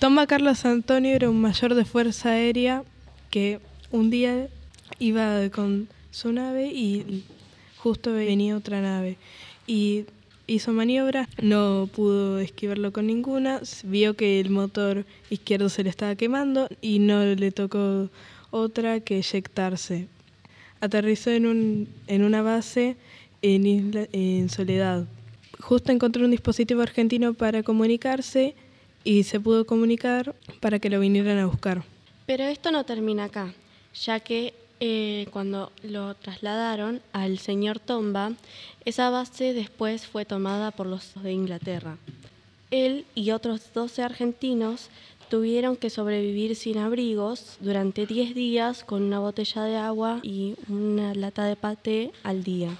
Tomba Carlos Antonio era un mayor de Fuerza Aérea que un día iba con su nave y justo venía otra nave. Y hizo maniobras, no pudo esquivarlo con ninguna, vio que el motor izquierdo se le estaba quemando y no le tocó otra que eyectarse. Aterrizó en, un, en una base en Soledad. Justo encontró un dispositivo argentino para comunicarse y se pudo comunicar para que lo vinieran a buscar. Pero esto no termina acá, ya que eh, cuando lo trasladaron al señor Tomba, esa base después fue tomada por los de Inglaterra. Él y otros 12 argentinos tuvieron que sobrevivir sin abrigos durante 10 días con una botella de agua y una lata de paté al día.